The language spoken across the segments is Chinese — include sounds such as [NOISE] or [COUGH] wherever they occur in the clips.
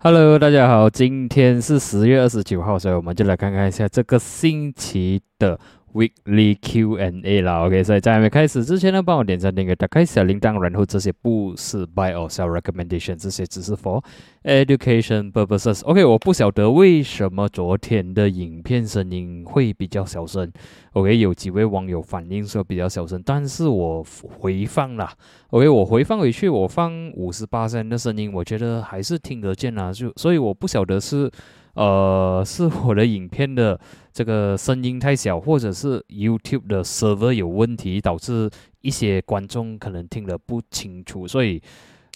Hello，大家好，今天是十月二十九号，所以我们就来看看一下这个星期的。Weekly Q&A 啦，OK，所以在还没开始之前呢，帮我点赞、订阅、打开小铃铛，然后这些不是 Buy or Sell Recommendation，这些只是 For Education Purposes。OK，我不晓得为什么昨天的影片声音会比较小声。OK，有几位网友反映说比较小声，但是我回放了，OK，我回放回去，我放五十八声的声音，我觉得还是听得见啊，就所以我不晓得是。呃，是我的影片的这个声音太小，或者是 YouTube 的 server 有问题，导致一些观众可能听得不清楚，所以，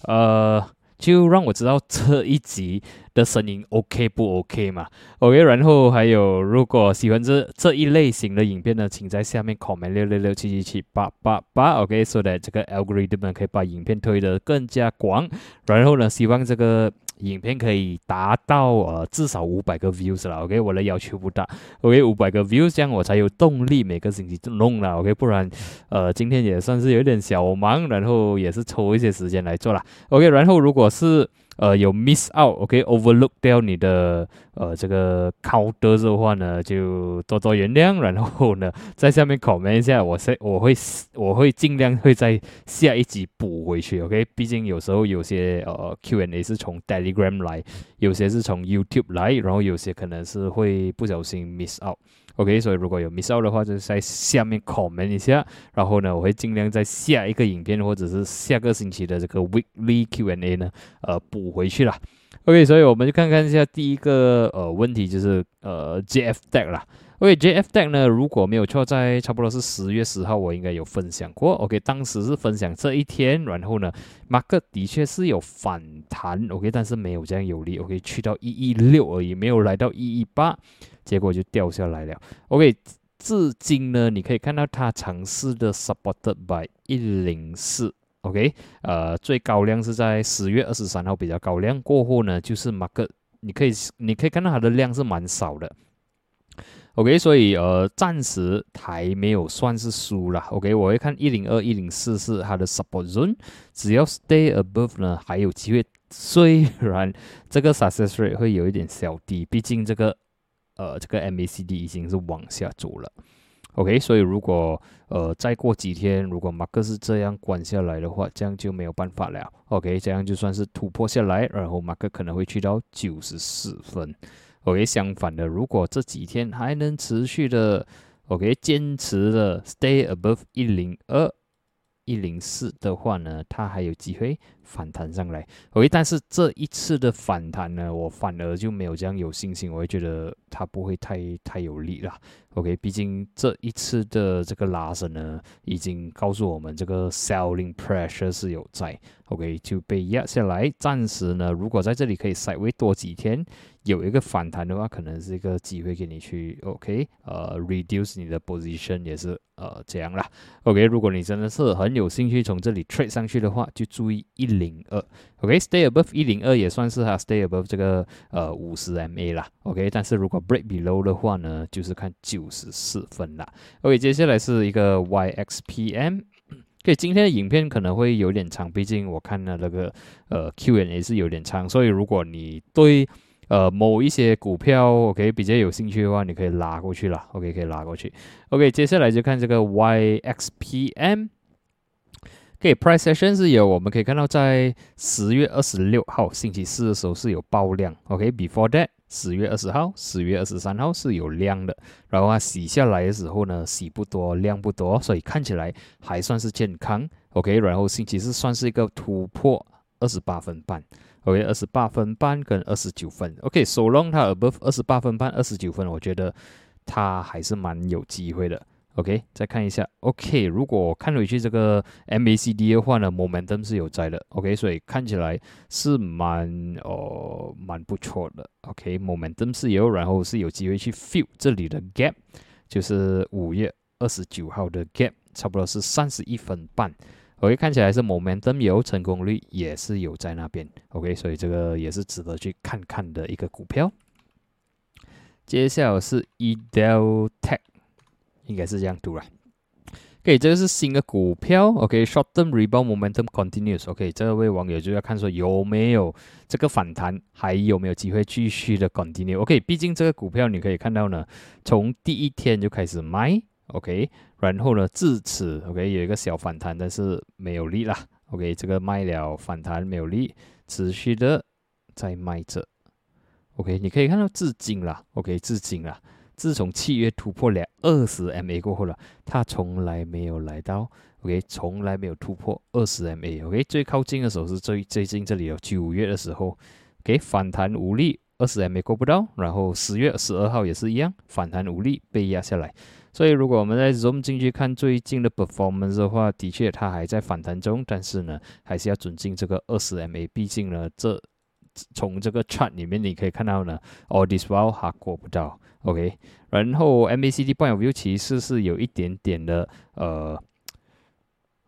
呃，就让我知道这一集的声音 OK 不 OK 嘛？OK，然后还有，如果喜欢这这一类型的影片呢，请在下面 comment 六六六七七七八八八，OK，so that 这个 algorithm 可以把影片推得更加广，然后呢，希望这个。影片可以达到呃至少五百个 views 了，OK，我的要求不大，OK，五百个 views 这样我才有动力每个星期就弄了，OK，不然呃今天也算是有点小忙，然后也是抽一些时间来做了，OK，然后如果是。呃，有 miss out，OK，overlook 掉你的呃这个 counter 的话呢，就多多原谅。然后呢，[LAUGHS] 在下面 comment 一下，我会我会我会尽量会在下一集补回去，OK。毕竟有时候有些呃 Q&A 是从 Telegram 来，有些是从 YouTube 来，然后有些可能是会不小心 miss out。OK，所以如果有 miss out 的话，就在下面 comment 一下，然后呢，我会尽量在下一个影片或者是下个星期的这个 weekly Q&A 呢，呃，补回去了。OK，所以我们就看看一下第一个呃问题，就是呃 JF Deck 啦。OK，JF Deck 呢，如果没有错，在差不多是十月十号，我应该有分享过。OK，当时是分享这一天，然后呢，马克的确是有反弹，OK，但是没有这样有力，OK，去到一一六而已，没有来到一一八。结果就掉下来了。OK，至今呢，你可以看到它尝试的 supported by 一零四。OK，呃，最高量是在十月二十三号比较高量，过后呢，就是 market，你可以你可以看到它的量是蛮少的。OK，所以呃，暂时还没有算是输了。OK，我会看一零二一零四是它的 support zone，只要 stay above 呢，还有机会。虽然这个 success rate 会有一点小低，毕竟这个。呃，这个 MACD 已经是往下走了，OK，所以如果呃再过几天，如果马克是这样关下来的话，这样就没有办法了，OK，这样就算是突破下来，然后马克可能会去到九十四分，OK，相反的，如果这几天还能持续的，OK，坚持的 stay above 一零二。一零四的话呢，它还有机会反弹上来。OK，但是这一次的反弹呢，我反而就没有这样有信心。我会觉得它不会太太有力了。OK，毕竟这一次的这个拉升呢，已经告诉我们这个 selling pressure 是有在。OK，就被压下来。暂时呢，如果在这里可以稍微多几天。有一个反弹的话，可能是一个机会给你去，OK，呃，reduce 你的 position 也是呃这样啦，OK，如果你真的是很有兴趣从这里 trade 上去的话，就注意一零二，OK，stay above 一零二也算是哈，stay above 这个呃五十 MA 啦，OK，但是如果 break below 的话呢，就是看九十四分啦，OK，接下来是一个 YXPM，OK，今天的影片可能会有点长，毕竟我看了那个呃 Q&A 是有点长，所以如果你对呃，某一些股票，OK，比较有兴趣的话，你可以拉过去了，OK，可以拉过去。OK，接下来就看这个 YXPM。OK，Price Action 是有，我们可以看到在十月二十六号星期四的时候是有爆量，OK，Before that，十月二十号、十月二十三号是有量的，然后它洗下来的时候呢，洗不多，量不多，所以看起来还算是健康，OK，然后星期四算是一个突破二十八分半。OK，二十八分半跟二十九分。OK，So long，它 above 二十八分半、二十九分，我觉得它还是蛮有机会的。OK，再看一下。OK，如果看回去这个 MACD 的话呢，momentum 是有在的。OK，所以看起来是蛮哦蛮不错的。OK，momentum 是有，然后是有机会去 fill 这里的 gap，就是五月二十九号的 gap，差不多是三十一分半。OK，看起来是 momentum 有成功率也是有在那边。OK，所以这个也是值得去看看的一个股票。接下来是 Edeltech，应该是这样读了。OK，这个是新的股票。OK，short term rebound momentum continues。OK，这位网友就要看说有没有这个反弹，还有没有机会继续的 continue。OK，毕竟这个股票你可以看到呢，从第一天就开始卖。OK，然后呢，至此 OK 有一个小反弹，但是没有力啦。OK，这个卖了反弹没有力，持续的在卖着。OK，你可以看到至今啦。OK，至今啦。自从七月突破了二十 MA 过后了，它从来没有来到，OK，从来没有突破二十 MA，OK，最靠近的时候是最最近这里有九月的时候，OK，反弹无力，二十 MA 过不到，然后十月十二号也是一样，反弹无力被压下来，所以如果我们在 zoom 进去看最近的 performance 的话，的确它还在反弹中，但是呢，还是要准进这个二十 MA，毕竟呢，这从这个 chart 里面你可以看到呢，all this while 还过不到。OK，然后 MACD point of view 其实是有一点点的，呃，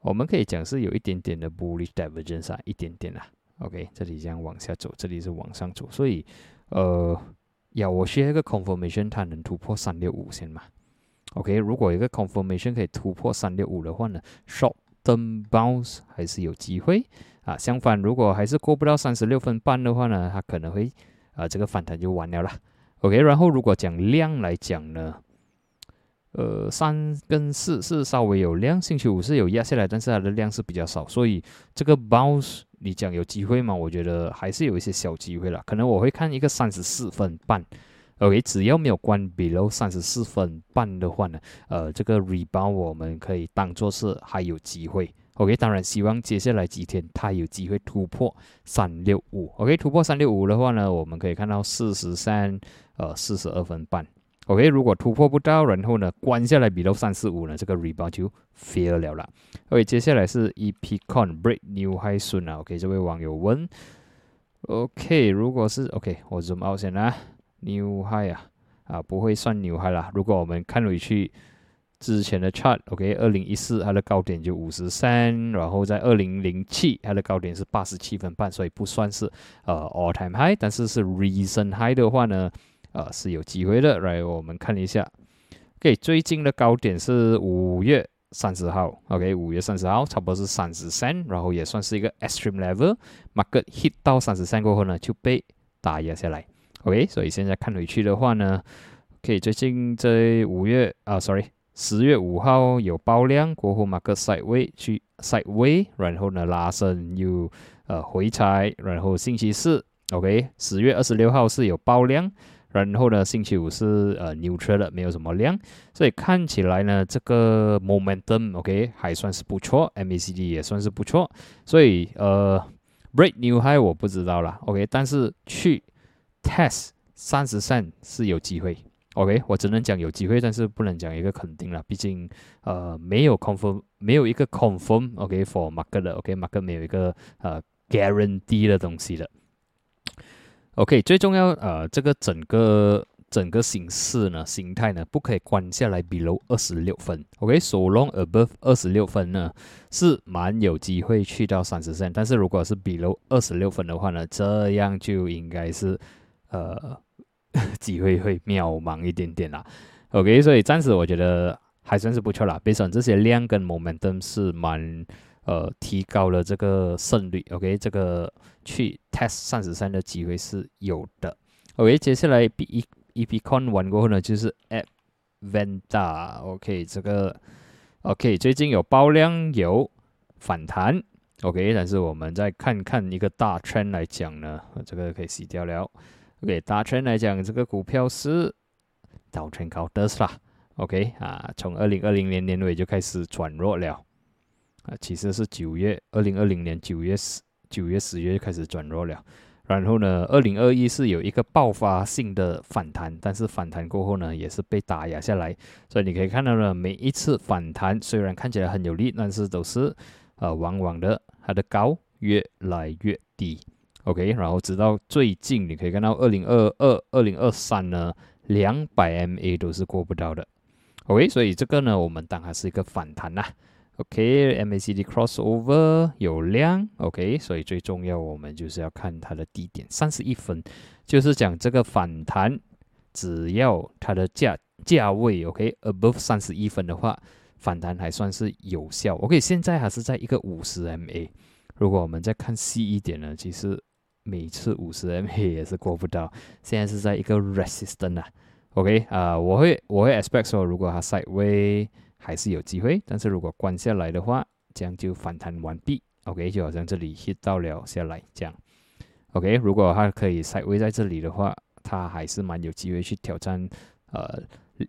我们可以讲是有一点点的 bullish divergence 啊，一点点啦。OK，这里这样往下走，这里是往上走，所以，呃，要我需要一个 confirmation 它能突破三六五先嘛？OK，如果一个 confirmation 可以突破三六五的话呢，short term bounce 还是有机会啊。相反，如果还是过不到三十六分半的话呢，它可能会，啊，这个反弹就完了啦。OK，然后如果讲量来讲呢，呃，三跟四是稍微有量，星期五是有压下来，但是它的量是比较少，所以这个 bounce 你讲有机会吗？我觉得还是有一些小机会了，可能我会看一个三十四分半。OK，只要没有关 below 三十四分半的话呢，呃，这个 rebound 我们可以当做是还有机会。OK，当然希望接下来几天它有机会突破三六五。OK，突破三六五的话呢，我们可以看到四十三。呃，四十二分半，OK，如果突破不到，然后呢，关下来比到三四五呢，这个 rebound 就 fail 了啦。OK，接下来是 EPCon break new high soon 啊，OK，这位网友问，OK，如果是 OK，我 zoom out 先啊，new high 啊，啊，不会算 new high 啦。如果我们看回去之前的 chart，OK，二零一四它的高点就五十三，然后在二零零七它的高点是八十七分半，所以不算是呃 all time high，但是是 recent high 的话呢？呃，是有机会的。来，我们看一下。OK，最近的高点是五月三十号。OK，五月三十号差不多是三十三，然后也算是一个 extreme level。Market hit 到三十三过后呢，就被打压下来。OK，所以现在看回去的话呢，OK，最近在五月啊，sorry，十月五号有爆量过后，Market side way 去 side way，然后呢拉升又呃回踩，然后星期四 OK，十月二十六号是有爆量。然后呢，星期五是呃 neutral 的，没有什么量，所以看起来呢，这个 momentum OK 还算是不错，MACD 也算是不错，所以呃 break new high 我不知道啦 OK，但是去 test 三十三是有机会。，OK，我只能讲有机会，但是不能讲一个肯定了，毕竟呃没有 confirm，没有一个 confirm OK for market 的 OK，market 没有一个呃 guarantee 的东西的。OK，最重要呃，这个整个整个形式呢，形态呢，不可以关下来 below 二十六分。OK，so long above 二十六分呢，是蛮有机会去到三十线。但是如果是 below 二十六分的话呢，这样就应该是呃 [LAUGHS] 机会会渺茫一点点啦。OK，所以暂时我觉得还算是不错啦。based on 这些量跟 momentum 是蛮。呃，提高了这个胜率，OK，这个去 test 三十三的机会是有的。OK，接下来 B E E P Con 完过后呢，就是 a v e n t a o k 这个 OK 最近有爆量有反弹，OK，但是我们再看看一个大圈来讲呢，这个可以洗掉了。OK，大圈来讲，这个股票是倒圈高的是啦，OK 啊，从二零二零年年尾就开始转弱了。啊，其实是九月，二零二零年九月十九月十月就开始转弱了，然后呢，二零二一是有一个爆发性的反弹，但是反弹过后呢，也是被打压下来，所以你可以看到呢，每一次反弹虽然看起来很有力，但是都是呃，往往的它的高越来越低，OK，然后直到最近你可以看到二零二二、二零二三呢，两百 MA 都是过不到的，OK，所以这个呢，我们当它是一个反弹呐。OK，MACD crossover 有量，OK，所以最重要我们就是要看它的低点三十一分，就是讲这个反弹，只要它的价价位 OK above 三十一分的话反弹还算是有效。OK，现在还是在一个五十 MA。如果我们再看细一点呢，其实每次五十 MA 也是过不到。现在是在一个 resistance 啊。OK 啊，我会我会 expect 说，如果它 sideway 还是有机会，但是如果关下来的话，这样就反弹完毕。OK，就好像这里 hit 到了下来这样。OK，如果它可以 sideway 在这里的话，它还是蛮有机会去挑战呃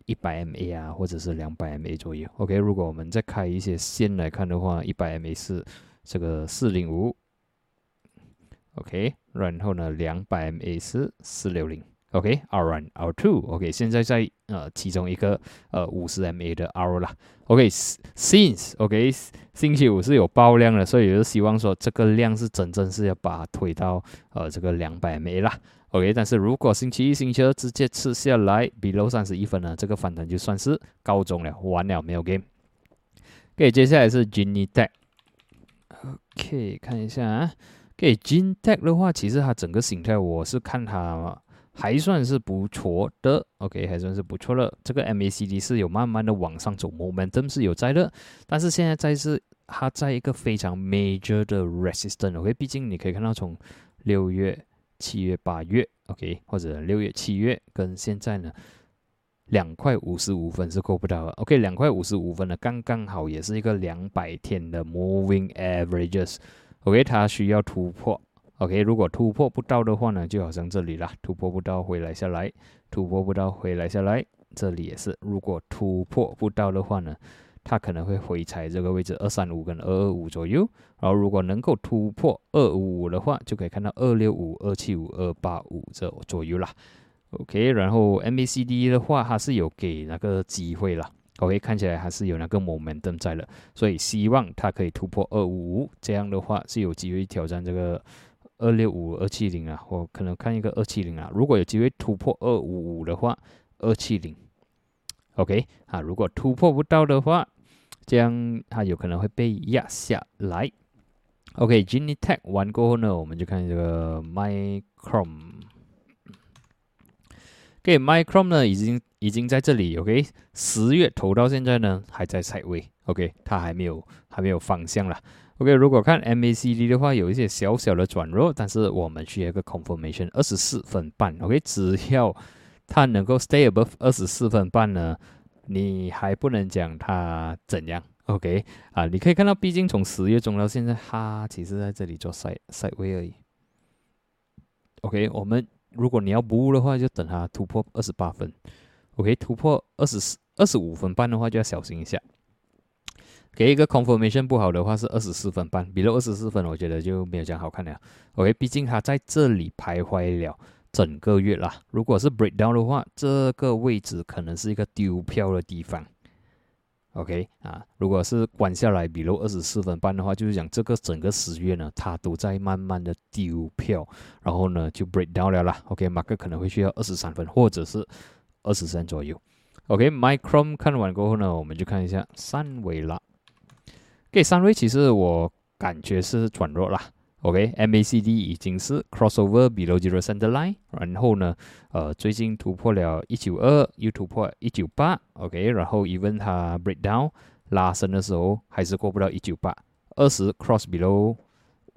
一百 MA 啊，或者是两百 MA 左右。OK，如果我们再开一些线来看的话，一百 MA 是这个四零五。OK，然后呢，两百 MA 是四六零。OK，R one，R two，OK，现在在呃其中一个呃五十 MA 的 R 啦。OK，since，OK，星期五是有爆量的，所以就希望说这个量是真正是要把它推到呃这个两百 MA 啦。OK，但是如果星期一、星期二直接吃下来，below 三十一分呢，这个反弹就算是告终了，完了没有 game。OK，接下来是 Genie Tech。OK，看一下啊。OK，Genie Tech 的话，其实它整个形态我是看它。还算是不错的，OK，还算是不错的。这个 MACD 是有慢慢的往上走，momentum 是有在的，但是现在在是它在一个非常 major 的 resistance，OK，毕竟你可以看到从六月、七月、八月，OK，或者六月、七月跟现在呢，两块五十五分是够不到的，OK，两块五十五分呢，刚刚好也是一个两百天的 moving averages OK，它需要突破。OK，如果突破不到的话呢，就好像这里啦，突破不到回来下来，突破不到回来下来，这里也是。如果突破不到的话呢，它可能会回踩这个位置二三五跟二二五左右。然后如果能够突破二五五的话，就可以看到二六五、二七五、二八五这左右啦。OK，然后 MACD 的话，它是有给那个机会了。OK，看起来还是有那个 momentum 在了，所以希望它可以突破二五五，这样的话是有机会挑战这个。二六五二七零啊，我可能看一个二七零啊。如果有机会突破二五五的话，二七零，OK 啊。如果突破不到的话，这样它有可能会被压下来。OK，Genie Tech 完过后呢，我们就看这个 Micron。OK，Micron 呢已经已经在这里。OK，十月投到现在呢还在踩位。OK，它还没有还没有方向了。OK，如果看 MACD 的话，有一些小小的转弱，但是我们需要一个 confirmation，二十四分半。OK，只要它能够 stay above 二十四分半呢，你还不能讲它怎样。OK，啊，你可以看到，毕竟从十月中到现在，它其实在这里做赛赛位而已。OK，我们如果你要不误的话，就等它突破二十八分。OK，突破二十四二十五分半的话，就要小心一下。给一个 confirmation 不好的话是二十四分半，比如二十四分，我觉得就没有这样好看了。OK，毕竟它在这里徘徊了整个月啦。如果是 breakdown 的话，这个位置可能是一个丢票的地方。OK 啊，如果是关下来，比如二十四分半的话，就是讲这个整个十月呢，它都在慢慢的丢票，然后呢就 breakdown 了啦。OK，马克可能会需要二十三分或者是二十三左右。OK，Micron 看完过后呢，我们就看一下三维啦。给三维，其实我感觉是转弱啦。OK，MACD 已经是 crossover below zero center line，然后呢，呃，最近突破了一九二，又突破一九八。OK，然后 even 它 breakdown 拉伸的时候，还是过不到一九八，二十 cross below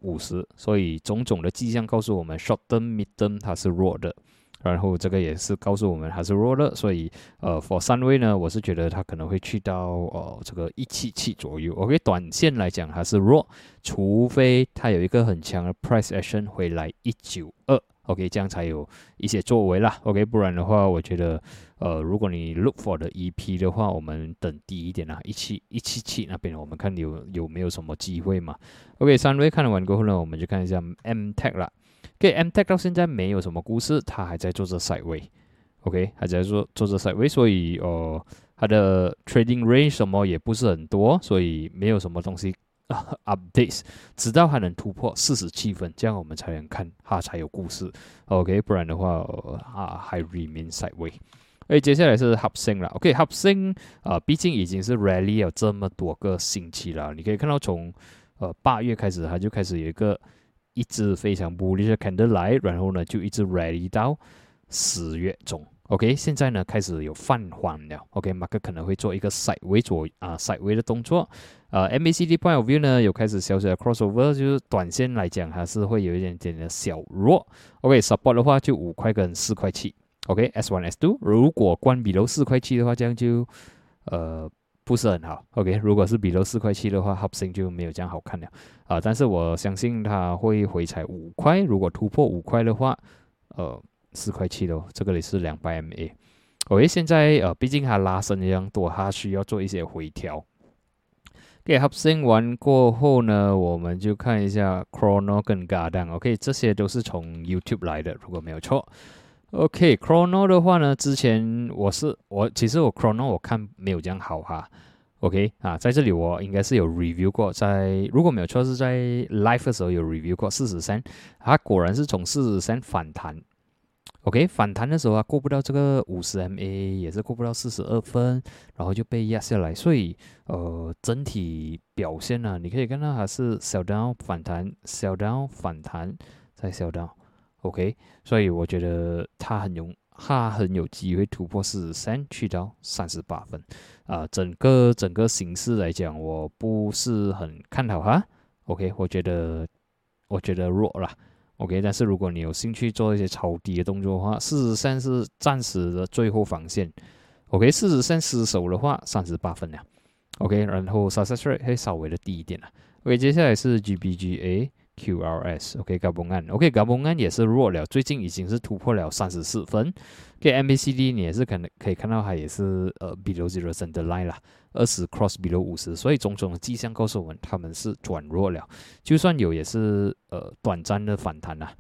五十，所以种种的迹象告诉我们，short term mid term 它是弱的。然后这个也是告诉我们还是弱了，所以呃，for 三位呢，我是觉得它可能会去到呃这个一七七左右。OK，短线来讲还是弱，除非它有一个很强的 price action 回来一九二，OK，这样才有一些作为啦。OK，不然的话，我觉得呃，如果你 look for 的 EP 的话，我们等低一点啦，一七一七七那边，我们看有有没有什么机会嘛。OK，三位看完过后呢，我们就看一下 M Tech 啦。给 M Tech 到现在没有什么故事，它还在做着 side way，OK，还在做做着 side way，所以呃，它的 trading range 什么也不是很多，所以没有什么东西 [LAUGHS] updates，直到它能突破四十七分，这样我们才能看它才有故事，OK，不然的话呃啊还 remain side way。哎，接下来是 Hub Sing 了，OK，Hub Sing 啊，毕竟已经是 rally 了这么多个星期了，你可以看到从呃八月开始，它就开始有一个。一直非常不利的 candle 来，然后呢就一直 rally 到十月中 OK，现在呢开始有放缓了。OK，马克可能会做一个 side 为左啊 side 为的动作。呃，MACD point of view 呢有开始小小的 crossover，就是短线来讲还是会有一点点的小弱。OK，support 的话就五块跟四块七。OK，S one S two，如果关闭楼四块七的话，这样就呃不是很好。OK，如果是比如四块七的话 h o p s i n 就没有这样好看了啊。但是我相信它会回踩五块，如果突破五块的话，呃。四块七的，这个也是两百 MA。OK，现在呃，毕竟它拉伸一样多，它需要做一些回调。给 Hubsing 完过后呢，我们就看一下 Chrono 跟 Garden。OK，这些都是从 YouTube 来的，如果没有错。OK，Chrono 的话呢，之前我是我其实我 Chrono 我看没有这样好哈。OK 啊，在这里我应该是有 review 过，在如果没有错是在 Live 的时候有 review 过四十三，它果然是从四十三反弹。OK，反弹的时候啊，过不到这个五十 MA，也是过不到四十二分，然后就被压下来。所以，呃，整体表现呢，你可以看到它是小 down 反弹，小 down 反弹，再小 down。OK，所以我觉得他很有，他很有机会突破四十三，去到三十八分。啊，整个整个形势来讲，我不是很看好哈。OK，我觉得，我觉得弱了。OK，但是如果你有兴趣做一些抄底的动作的话，四十三是暂时的最后防线。OK，四十三失守的话，三十八分了。OK，然后 success rate 会稍微的低一点了。OK，接下来是 GBGA。QRS，OK，高崩案，OK，高崩案也是弱了，最近已经是突破了三十四分。OK，MACD 你也是可能可以看到它也是呃 below zero center line 啦，二十 cross below 五十，所以种种的迹象告诉我们他们是转弱了，就算有也是呃短暂的反弹啦。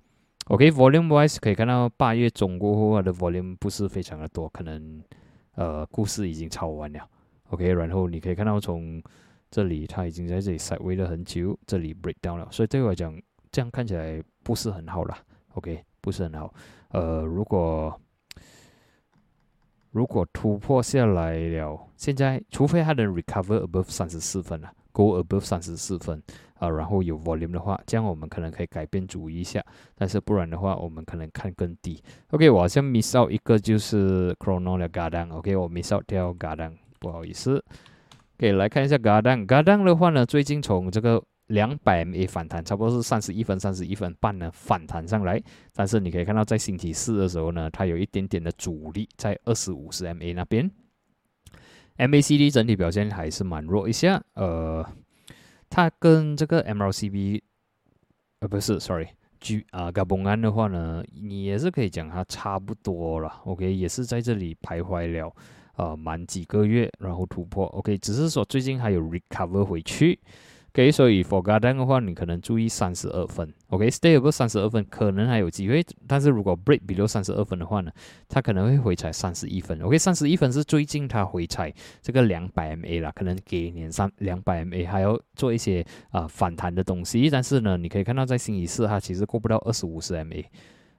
OK，volume wise 可以看到八月中过后的 volume 不是非常的多，可能呃故事已经抄完了。OK，然后你可以看到从这里它已经在这里 side 了很久，这里 break down 了，所以对我来讲，这样看起来不是很好啦。OK，不是很好。呃，如果如果突破下来了，现在除非它能 recover above 三十四分了，go above 三十四分啊，然后有 volume 的话，这样我们可能可以改变主意一下。但是不然的话，我们可能看更低。OK，我好像 miss out 一个就是 chrono 的 garden。OK，我 miss out 掉 garden，不好意思。可以来看一下 Garden，Garden 的话呢，最近从这个两百 MA 反弹，差不多是三十一分、三十一分半呢反弹上来。但是你可以看到，在星期四的时候呢，它有一点点的阻力在二十五十 MA 那边。MACD 整体表现还是蛮弱一下，呃，它跟这个 MLCB，呃，不是，sorry，G 啊 g a b o n 的话呢，你也是可以讲它差不多了。OK，也是在这里徘徊了。呃，满几个月，然后突破，OK，只是说最近还有 recover 回去，OK，所以 for garden 的话，你可能注意三十二分，OK，stay above 三十二分，可能还有机会，但是如果 break below 三十二分的话呢，它可能会回踩三十一分，OK，三十一分是最近它回踩这个两百 MA 啦，可能给年三两百 MA 还要做一些啊反弹的东西，但是呢，你可以看到在星期四它其实过不到二十五十 MA。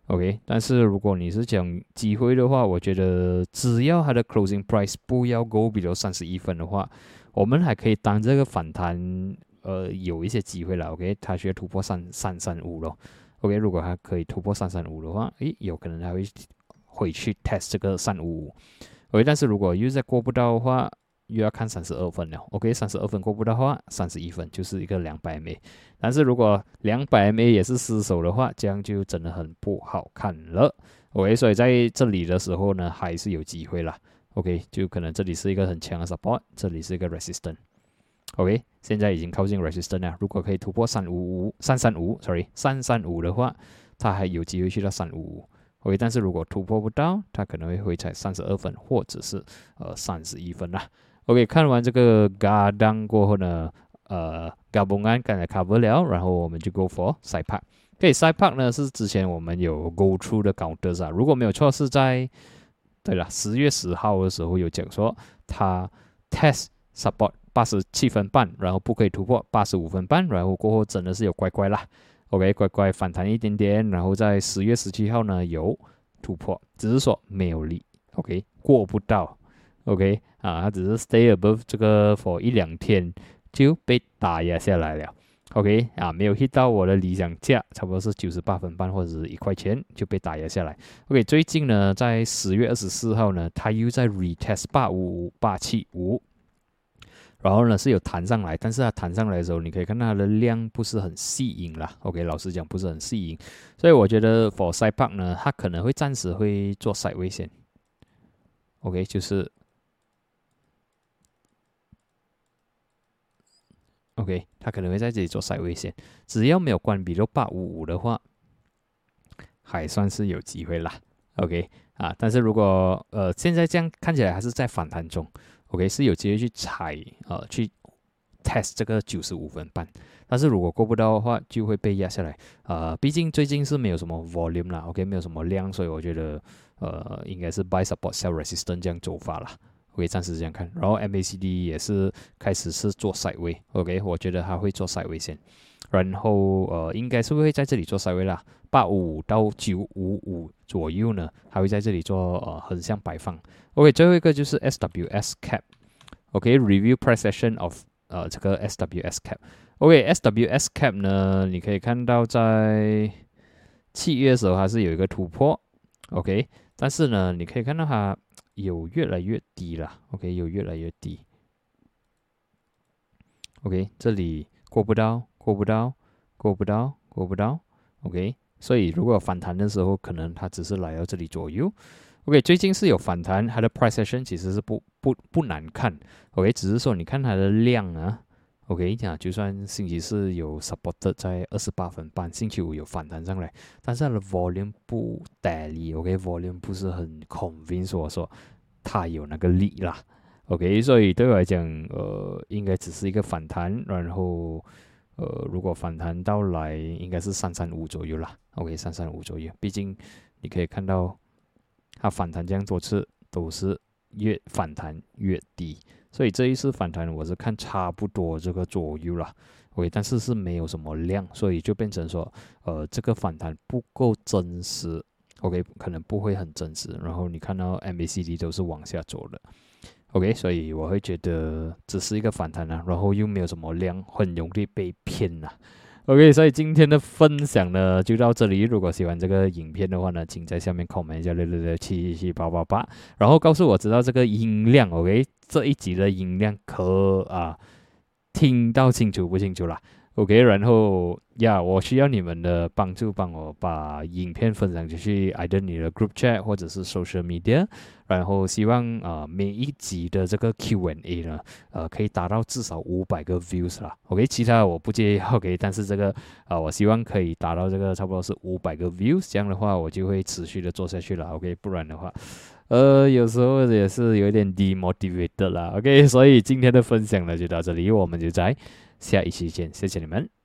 OK，但是如果你是讲机会的话，我觉得只要它的 closing price 不要 go 比如三十一分的话，我们还可以当这个反弹，呃，有一些机会了。OK，它需要突破三三三五咯。OK，如果它可以突破三三五的话，诶，有可能还会回去 test 这个三五五。OK，但是如果又再过不到的话，又要看三十二分了，OK，三十二分过不到的话，三十一分就是一个两百 MA。但是如果两百 MA 也是失手的话，这样就真的很不好看了，OK。所以在这里的时候呢，还是有机会啦，OK，就可能这里是一个很强的 support，这里是一个 resistance，OK。现在已经靠近 resistance 了，如果可以突破三五五、三三五，sorry，三三五的话，它还有机会去到三五五，OK。但是如果突破不到，它可能会回踩三十二分或者是呃三十一分啦。OK，看完这个 Garden 过后呢，呃 g a b o n a n 刚才 cover 了，然后我们就 Go for Side Park。对，Side Park 呢是之前我们有 Go through 的 counters 啊，如果没有错是在，对了，十月十号的时候有讲说它 Test Support 八十七分半，然后不可以突破八十五分半，然后过后真的是有乖乖啦，OK，乖乖反弹一点点，然后在十月十七号呢有突破，只是说没有力，OK，过不到。OK 啊，它只是 stay above 这个 for 一两天就被打压下来了。OK 啊，没有 hit 到我的理想价，差不多是九十八分半或者是一块钱就被打压下来。OK，最近呢，在十月二十四号呢，它又在 retest 八五五八七五，然后呢是有弹上来，但是它弹上来的时候，你可以看到它的量不是很吸引啦。OK，老实讲不是很吸引，所以我觉得 for side park 呢，它可能会暂时会做 side 危险。OK，就是。OK，它可能会在这里做塞位线，只要没有关闭六八五五的话，还算是有机会啦。OK，啊，但是如果呃现在这样看起来还是在反弹中，OK 是有机会去踩呃去 test 这个九十五分半，但是如果过不到的话，就会被压下来。呃，毕竟最近是没有什么 volume 啦，OK 没有什么量，所以我觉得呃应该是 buy support sell resistance 这样走法啦。可以暂时这样看，然后 MACD 也是开始是做赛位，OK，我觉得它会做赛位线，然后呃，应该是会在这里做赛位啦，八五到九五五左右呢，还会在这里做呃横向摆放，OK，最后一个就是 SWS cap，OK，Review Price Action of 呃这个 SWS cap，OK，SWS cap 呢，你可以看到在七月的时候它是有一个突破，OK，但是呢，你可以看到它。有越来越低了，OK，有越来越低，OK，这里过不到，过不到，过不到，过不到，OK，所以如果反弹的时候，可能它只是来到这里左右，OK，最近是有反弹，它的 price action 其实是不不不难看，OK，只是说你看它的量啊。OK，讲就算星期四有 support 在二十八分半，星期五有反弹上来，但是它的 volume 不大力，OK，volume 不是很 convince 我说它有那个力啦，OK，所以对我来讲，呃，应该只是一个反弹，然后，呃，如果反弹到来，应该是三三五左右啦，OK，三三五左右，毕竟你可以看到它反弹这样多次都是越反弹越低。所以这一次反弹，我是看差不多这个左右了，OK，但是是没有什么量，所以就变成说，呃，这个反弹不够真实，OK，可能不会很真实。然后你看到 MACD 都是往下走的，OK，所以我会觉得只是一个反弹啊，然后又没有什么量，很容易被骗呐。OK，所以今天的分享呢就到这里。如果喜欢这个影片的话呢，请在下面 comment 一下六六六七七八八八，然后告诉我知道这个音量。OK，这一集的音量可啊听到清楚不清楚啦？OK，然后呀，我需要你们的帮助，帮我把影片分享出去，either 你的 group chat 或者是 social media。然后希望啊，每一集的这个 Q&A 呢，呃，可以达到至少五百个 views 啦。OK，其他我不介意 OK，但是这个啊，我希望可以达到这个差不多是五百个 views，这样的话我就会持续的做下去了。OK，不然的话，呃，有时候也是有点 demotivated 啦。OK，所以今天的分享呢就到这里，我们就在。下一期见，谢谢你们。